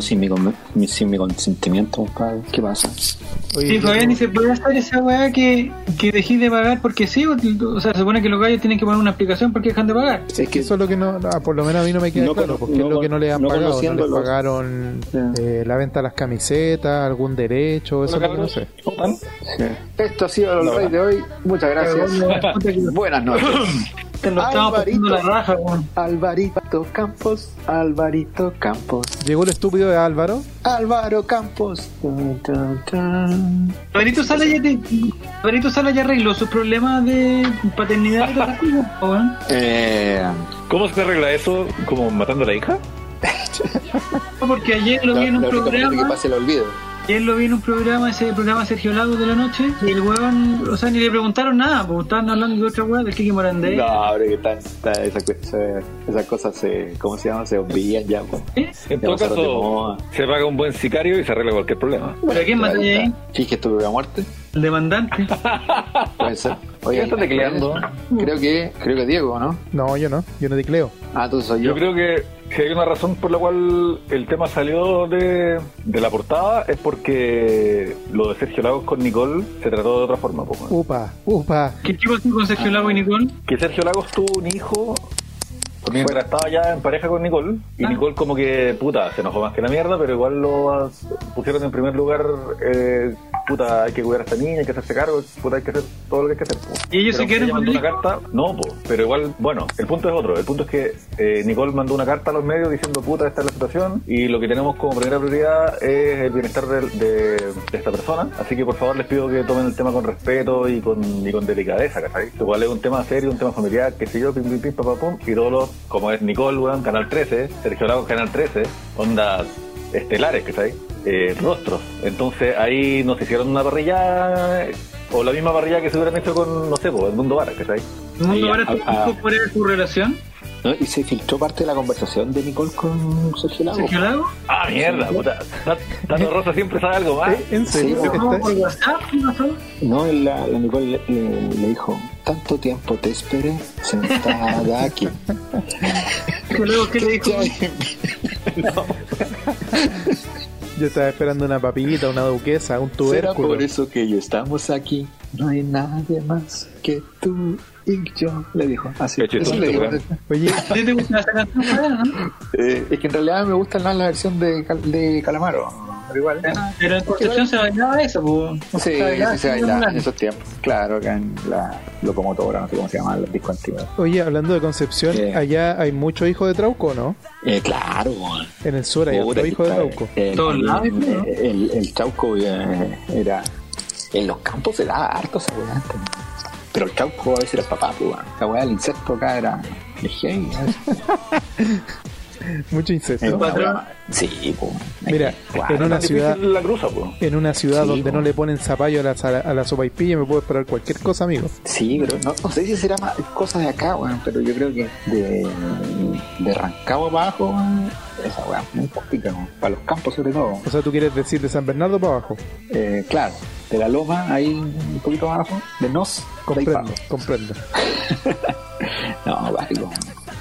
sin mi, con- mi- sin mi consentimiento, compadre? ¿Qué pasa? Oye, Sí, Fabián, y se puede hacer esa weá que, que dejís de pagar porque sí, o, o sea, se supone que los gallos tienen que poner una explicación porque dejan de pagar. Es que Eso es lo que no, ah, por lo menos a mí no me queda No claro, porque no es lo que no le han no pagado. No les pagaron eh, la venta de las camisetas, algún derecho, eso es lo que no sé. Esto ha sido el rey de hoy. Muchas gracias. Buenas noches. Te lo estamos pasando la raja, weón. Alvarito Campos, Alvarito Campos, Llegó el estúpido de Álvaro. Álvaro Campos. Benito Sala ya te, Benito Sala ya arregló sus problemas de paternidad y todas esas cosas, weón. Eh, ¿Cómo se arregla eso? ¿Como matando a la hija? Porque ayer lo vi en un manera que programa, pase el olvido. Ayer lo vi en un programa, ese programa Sergio Lago de la noche, y el weón, o sea, ni le preguntaron nada, porque estaban hablando de otra weá, del Kiki Morandé. No, hombre, que tan, tan- esa, esa- esas cosas se, ¿cómo se llama? Se olvidan ya. po. ¿Eh? En todo caso, se paga un buen sicario y se arregla cualquier problema. ¿Pero quién mata ahí? Finge tu propia muerte. El demandante. Puede ser. ¿Quién está tecleando? Creo que, creo que Diego, ¿no? No, yo no, yo no tecleo. Ah, tú soy yo. Yo creo que si hay una razón por la cual el tema salió de, de la portada es porque lo de Sergio Lagos con Nicole se trató de otra forma. po, man. Upa, upa. ¿Qué tipo pasó con Sergio Lago y Nicole? Que Sergio Lagos tuvo un hijo, fuera, estaba ya en pareja con Nicole, y Ah. Nicole como que, puta, se enojó más que la mierda, pero igual lo pusieron en primer lugar, eh, puta, hay que cuidar a esta niña, hay que hacerse cargo, puta, hay que hacer todo lo que hay que hacer. po. ¿Y ellos Pero se con mandó una carta, no, po, pero igual, bueno, el punto es otro, el punto es que eh, Nicole mandó una carta a los medios diciendo, puta, esta es la situación, y lo que tenemos como primera prioridad es el bienestar de, de- de esta persona, así que por favor les pido que tomen el tema con respeto y con, y con delicadeza, ¿cachai? Igual es un tema serio, un tema familiar, qué sé yo, pim, pim, pim, pa, pa, pum, y todos los, como es Nicole, weón, Canal 13, Sergio Lagos, Canal 13, onda estelares, ¿cachai? Eh, rostros. Entonces ahí nos hicieron una parrilla, o la misma parrilla que se hubieran hecho con, no sé, pues, el mundo vara, ¿cachai? ¿Mundo Ahí, ahora ah, tu por su relación? ¿No? Y se filtró parte de la conversación de Nicole con Sergio Lago. ¿Sergio Lago? Ah, mierda, puta. Tano Rosa siempre sabe algo más. ¿Eh? ¿En serio? Sí, ¿Cómo ¿Está- por WhatsApp? No, la, la Nicole le, le- le dijo, tanto tiempo te esperé sentada aquí. Lago, ¿qué le dijo? Yo estaba esperando una papita, una duquesa, un Será tubérculo. por eso que ya estamos aquí. No hay nadie más que tú y yo, le dijo. Así. Eso le dijo. weón. Oye, ¿A ti te gusta esa canción? Eh, es que en realidad me gusta más la versión de, Cal- de Calamaro. Pero igual. Pero en Concepción se bailaba eso, pues. Sí, Se bailaba sí se así, baila en esos tiempos. Claro, acá en la locomotora, no sé cómo se llama, el disco antiguo. oye, hablando de Concepción, ¿Qué? allá hay muchos hijos de Trauco, ¿no? Eh, claro. En el sur hay Puta, otros hijos de Trauco. eh, Todos lados, eh, el, el Trauco eh, era. En los campos se daba harto esa weá. antes. Pero el Trauco a veces era el papá, pues. Esa weá del insecto acá era. ¿eh? Mucho Es incesto. Sí, pues. Mira, en una ciudad difícil la cruza, en una ciudad Sí, donde po. no le ponen zapallo a la, a la sopa y pilla me puedo esperar cualquier cosa, amigo. Sí, pero no, no sé si será más cosa de acá, weón, pero yo creo que de, de Rancagua para abajo, weón, esa weá es muy complicada, weón, para los campos sobre todo. O sea, tú quieres decir de San Bernardo para abajo. Eh, claro, de la loma, ahí un poquito más abajo, de Nos, Comprendo, comprendo. No, básico.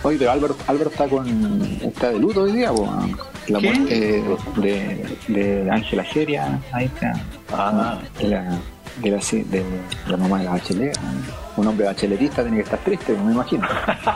Oye, pero Álvaro, Álvaro está con. está de luto hoy día, weón. La ¿Qué? muerte de, de Ángela Geria, ahí está. Ah, de la, de la, sí, de la mamá de la bachelet. Un hombre bacheletista tiene que estar triste, me imagino.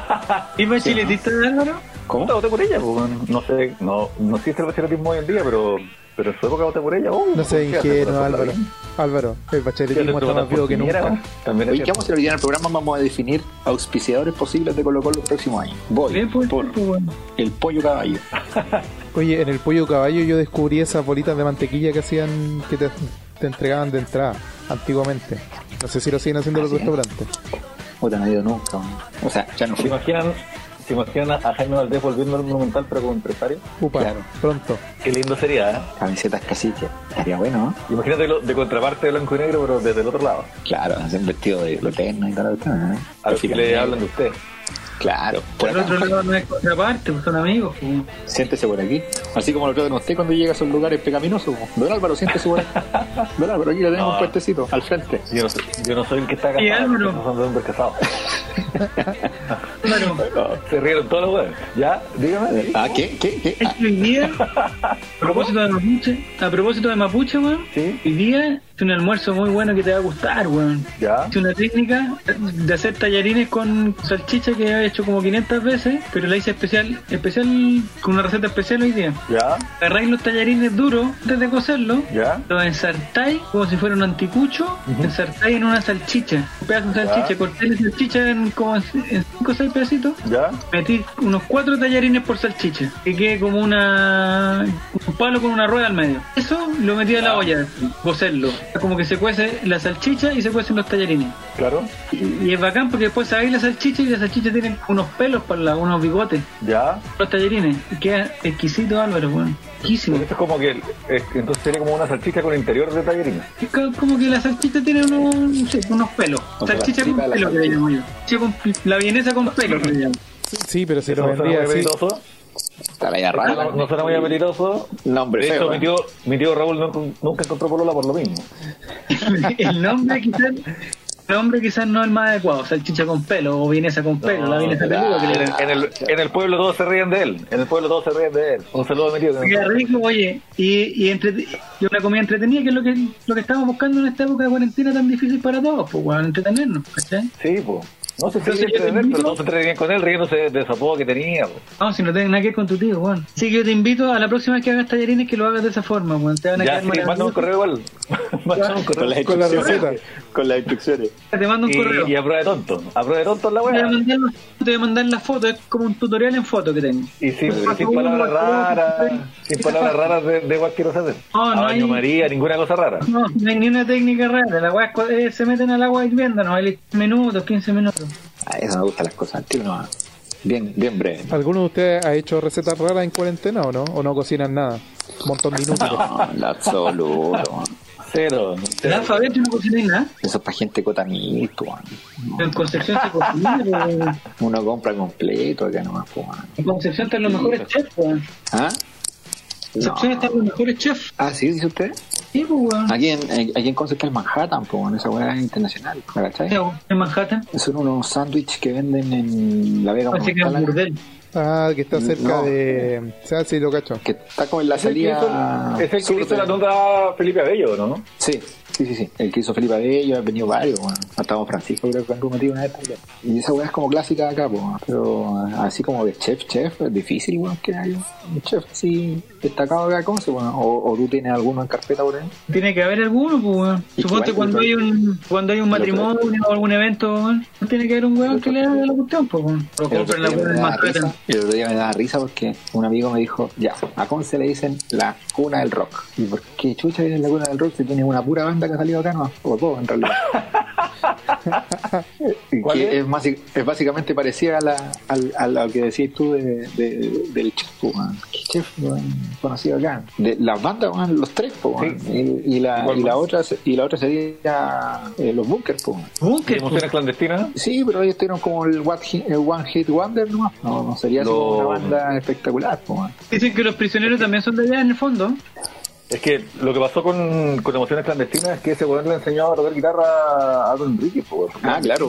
¿Y bacheletista de Álvaro? ¿Cómo? Voté por ella, pues. No sé, no, no existe el bachilletismo hoy en día, pero, pero en su época voté por ella. Oh, No sé ingenuo, Álvaro. Álvaro, el bacheletismo Fíjate, está más vivo que nunca. También Oye, ¿qué vamos a hacer hoy día en el programa? Vamos a definir auspiciadores posibles de Colo Colo el próximo año. Voy pues, por pues, el pollo caballo. Oye, en el pollo caballo yo descubrí esas bolitas de mantequilla que hacían, que te, te entregaban de entrada, antiguamente. No sé si lo siguen haciendo ¿Ah, los sí? restaurantes. Puta, no he ido nunca. O sea, ya no ¿Se fui. imaginan, ¿Se imaginan a Jaime Valdés volviendo al Monumental pero como empresario? Upa, Claro. pronto. Qué lindo sería, ¿eh? Camisetas cacique. Estaría bueno, ¿no? Imagínate lo- de contraparte de blanco y negro, pero desde el otro lado. Claro, hacen vestido de lo y tal. tal, ¿eh? A los que le hablan de usted. Claro, por el otro lado no es contraparte, pues son amigos. Pues. Siéntese por aquí. Así como lo tratan usted cuando llega a esos lugares pecaminosos. po. Don Álvaro, siéntese por aquí. Don Álvaro, aquí le tenemos No. un puestecito al frente. Yo no, soy, yo no soy el que está casado, Álvaro. no son de hombres casados. Claro. Se rieron todos los weones. ¿Ya? Dígame. Ah, ¿qué? ¿Qué? ¿Qué? Es que hoy día, a propósito de Mapuche, a propósito de Mapuche, weón, Sí. hoy día es un almuerzo muy bueno que te va a gustar, weón. ¿Ya? Es una técnica de hacer tallarines con salchicha que he hecho como 500 veces, pero la hice especial, especial con una receta especial hoy día. ¿Ya? Agarráis los tallarines duros antes de cocerlos, ¿Ya? los ensartáis como si fuera un anticucho, ensartáis en una salchicha, un pedazo de salchicha, cortáis la salchicha en como en 5 o 6 pedacitos, ¿Ya? metí unos cuatro tallarines por salchicha, que quede como una un palo con una rueda al medio. Eso lo metí a la olla, cocerlo. Como que se cuece la salchicha y se cuecen los tallarines. ¿Claro? Y, y es bacán porque después sabéis la salchicha y la salchicha tiene unos pelos para la, unos bigotes, ¿Ya? los tallarines. Y queda exquisito Álvaro, weón. Riquísimo. Esto es como que, es- entonces sería como una salchicha con interior de tallarines. Es co- como que la salchicha tiene unos, no sé, unos pelos. O sea, Salchicha con pelo que le llamo yo. La vienesa con pelo que le llamo. Sí, pero si Eso lo no suena vendía muy así. Está idea No, rara. no suena muy apetitoso. Nombre De hecho, mi tío, mi tío Raúl nunca, nunca encontró polola por lo mismo. el nombre quizás el nombre quizás no es el más adecuado salchicha con pelo o vienesa con pelo la vienesa peluda que En le el, en, el, en el pueblo todos se ríen de él. En el pueblo todos se ríen de él. Un saludo a mi tío. que rico oye y, y, entre- y una comida entretenida que es lo que lo que estamos buscando en esta época de cuarentena tan difícil para todos pues para entretenernos ¿cachai? Sí, pues. No sé si yo te invito- pero todos se entretenían con él riéndose de apodo que tenía. po. no si no tiene nada que ver con tu tío Juan así que yo te invito a la próxima vez que hagas tallarines que lo hagas de esa forma Juan te van a Ya, quedar sí, manda un correo igual. manda un Con correo. las Con la instrucciones. receta. Con las instrucciones. te mando un correo Y, y a prueba de tonto. A prueba de tonto la mandar, te voy a mandar la foto, es como un tutorial en foto que tengo. Y sin, Pues, sin palabras raras. Sin palabras raras de, de cualquier hacer. No, no A baño hay- María, ninguna cosa rara. No, no hay ni una técnica rara. Las weas cu- eh, se meten al agua hirviendo, no hay minutos, 15 minutos. A eso me gustan las cosas antiguas. no. Bien, bien breve. ¿Alguno de ustedes ha hecho recetas raras en cuarentena o no? ¿O no cocinan nada? Un montón de minutos. No, en absoluto. Cero. La cero. alfabeto no cocináis nada. Eso es para gente cotamito. En Concepción se cocina, pero Uno compra completo acá nomás. man. en Concepción están los mejores chefs, weón. ¿Ah? Concepción No. están los mejores chefs. Ah, sí, dice usted. Sí, pues, weón. Aquí en, aquí en Concepción el Manhattan, pues, esa weá es internacional, ¿me cachai? En Manhattan. Son unos sándwiches que venden en La Vega Parece que es un Monumental, burdel. Ah, que está cerca No. de. O sea, sí, lo cacho. que está como en la Es el que hizo- salida. Es el que hizo la nota Felipe Abello, ¿no? Sí, sí, sí, sí. El que hizo Felipe Abello, ha venido varios, bueno. Hasta Don Francisco creo que han metido una vez también. Y esa weá es como clásica de acá, pues. Pero así como de chef, chef, es difícil, weón, que haya un chef así destacado acá, ¿cómo se bueno? o, o tú tienes alguno en carpeta por ahí. Tiene que haber alguno, pues, weón. Suponte cuando hay un cuando hay un matrimonio o algún evento, weón, tiene que haber un weón que le haga la cuestión, pues, weón. O compren la weón Manhattan. risa, el otro día me daba risa porque un amigo me dijo, ya, ¿a se le dicen la cuna del rock? ¿Y por qué chucha es la cuna del rock si tiene una pura banda que ha salido acá? No, o dos en realidad. ¿Cuál que es? es, es básicamente parecida a, la, al- a lo que decís tú de, de- del chef, man. ¿Qué chef conocido acá? De, las bandas, los tres, po, man. Sí. y, y la, y, la otra, y la otra sería eh, los bunkers, po, man. Bunker. Emociones clandestinas. Sí, pero ellos tuvieron como el, what hit- el One Hit Wonder nomás. No, no sería así Lo- como una banda espectacular, man. Dicen que los prisioneros también son de allá en el fondo. Es que lo que pasó con, con Emociones Clandestinas es que ese weón le enseñó a tocar guitarra a Aldo Enrique, po, weón. Ah, claro.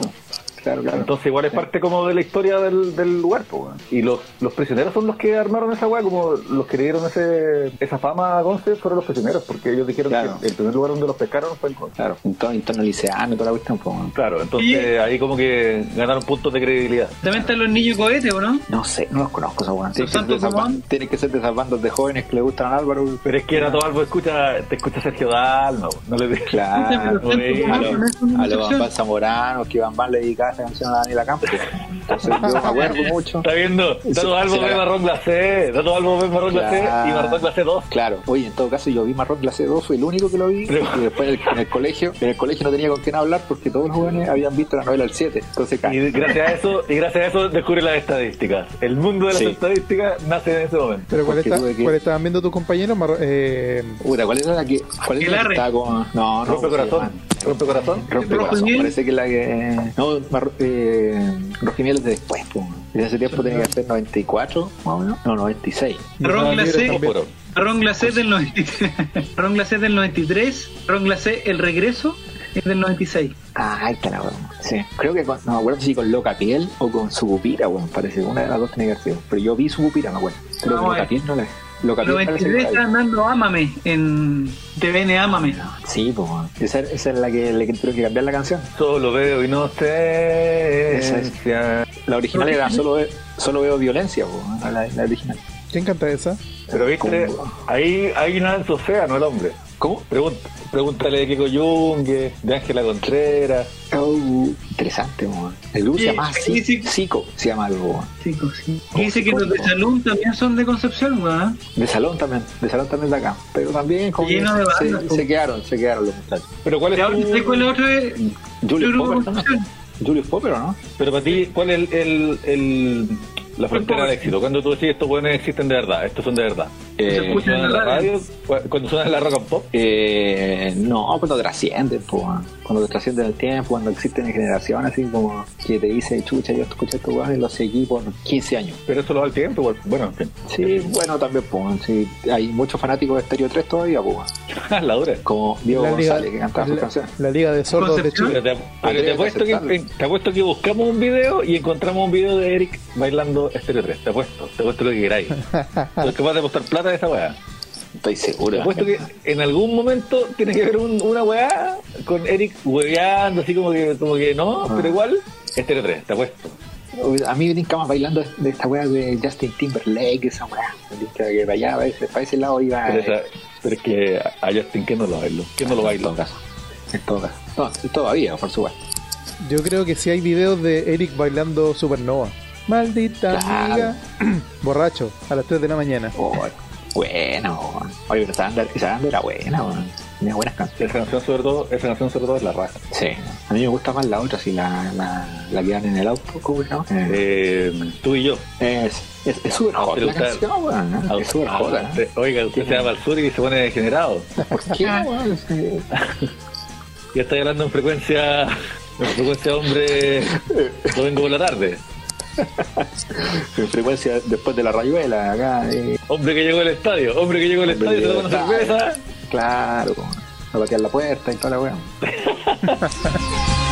Claro, claro. Entonces igual es parte como de la historia del, del lugar, po, weón. Y los, los prisioneros son los que armaron esa weá, como los que le dieron ese, esa fama a Conce fueron los prisioneros, porque ellos dijeron Claro. que el primer lugar donde los pescaron fue en Conce. Claro, en tono, en tono liceano y toda la cuestión, po. Claro, entonces ahí como que ganaron puntos de credibilidad. También están los niños cohetes, ¿o no? No sé, no los conozco esos weones. Tienen, que ser de esas bandas de jóvenes que le gustan a Álvaro. Pero es que era todo algo, escucha, te escucha Sergio Dalma, weón. no le digas. Claro, a los. Bambal Zamoranos, que Bambal le dedicaba esa canción a Daniela Campos. Entonces yo me acuerdo mucho. Está viendo, Albo sí, ve la- Marrón Glacé, Dato Albo ve Marrón Glacé y Marrón Glacé 2. Claro, oye, en todo caso yo vi Marrón Glacé 2, fui el único que lo vi. Pero- Y después en el, en el colegio, en el colegio no tenía con quién hablar porque todos los jóvenes habían visto la novela El 7. Entonces, Y gracias a eso, y gracias a eso descubre las estadísticas. El mundo de las Sí. estadísticas nace en ese momento. Pero ¿cuál, está, que- ¿cuál estaban viendo tus compañeros? Mar- eh, Puta, ¿cuál era la que, cuál era la que estaba con.? No, no, Rompe ¿cómo se corazón. ¿Rompe corazón? Rompe ¿Rojo y corazón, parece que es la que. No, eh, Rojo y Miel es de después, po. Desde ese tiempo tenía que ser 94, más o menos. No, 96. Ron glacé, Ron glacé del 93, Ron glacé del 93, Ron glacé el regreso es del 96. Ah, ahí está la weón. Sí. Creo que con, no me acuerdo si con Loca Piel o con su pupira, weón. Parece que una de las dos tenía que haber sido. Pero yo vi su pupira, me acuerdo. Creo No, que Loca eh. Piel no la. Parece que 93 está vi. dando Ámame en TVN Ámame. Sí, pues, esa, esa es la que le tuve que cambiar la canción. solo veo inocencia. La original era solo, ve- solo veo violencia, weón, la, la original. ¿Quién canta esa? Pero viste, ahí, ahí nada en su océano el hombre. ¿Cómo? Pregun- pregúntale de Kiko Yungue, de Ángela Contreras. Oh, interesante, weón. El grupo se llama sí, sí. Zico, se llama algo, sí. Y dice que los de Salón también son de Concepción, weón. De salón también, de salón también de acá. Pero también como de se, bandas, se quedaron, se quedaron los muchachos. Pero ¿cuál es tu- ¿sabes cuál es otro? Es Julius. Julius Popper, ¿o no? Pero para ti, ¿cuál es el, el, el- la frontera del éxito? Cuando tú decís estos buenos existen de verdad, estos son de verdad. Eh, escucha Cuando suenan en la radio. radio, cu- cuando suenan en la rock and pop, eh, no, cuando trascienden, pues, weón. cuando trascienden el tiempo, cuando existen generaciones así como que te dice, chucha, yo escuché estos weones y los seguí por 15 años. pero eso lo da el tiempo, igual. bueno, en fin. Sí, bueno, también, pues, sí. hay muchos fanáticos de Stereo 3 todavía, pues, la dura. como Diego La liga, González, que cantaba sus la, canciones. la Liga de Sordos de. Chile. Te, pero te apuesto que, te apuesto que buscamos un video y encontramos un video de Eric bailando Stereo 3. Te apuesto, te apuesto lo que queráis. Soy capaz de apostar plata de esa weá. Estoy seguro. Te apuesto que en algún momento tiene que haber un- una weá con Eric hueveando, así como que, como que no, Ah. pero igual, Stereo 3, te apuesto. A mí me tinca más bailando de esta weá de Justin Timberlake, esa weá. Me que para allá, para ese, para ese lado iba. Pero, eh, esa- pero es que a Justin, ¿qué no lo bailo? ¿Qué no lo En bailo? todo caso. En todo caso. No, todavía, por supuesto. Yo creo que sí hay videos de Eric bailando Supernova. Maldita Claro. amiga. Borracho, a las 3 de la mañana. Oh, bueno, weón. Oye, pero esa banda era buena, weón. Tenía buenas canciones. Esa canción sobre todo, esa canción sobre todo es la raja. Sí. A mí me gusta más la otra, si la, la, la que dan en el auto, ¿cómo se llama? Eh, tú y yo. es es es súper hot ¿Te la gusta? canción, weón. ¿eh? Es súper Ah, hot, ¿eh? usted- Oiga, usted se va al sur y se pone degenerado. ¿Por qué, weón? Ya está hablando en frecuencia, en frecuencia hombre, domingo por la tarde. En frecuencia después de la rayuela, acá. eh, Hombre que llegó al estadio, hombre que llegó al Hombre estadio, se una cerveza. Claro, a patear la puerta y toda la weá.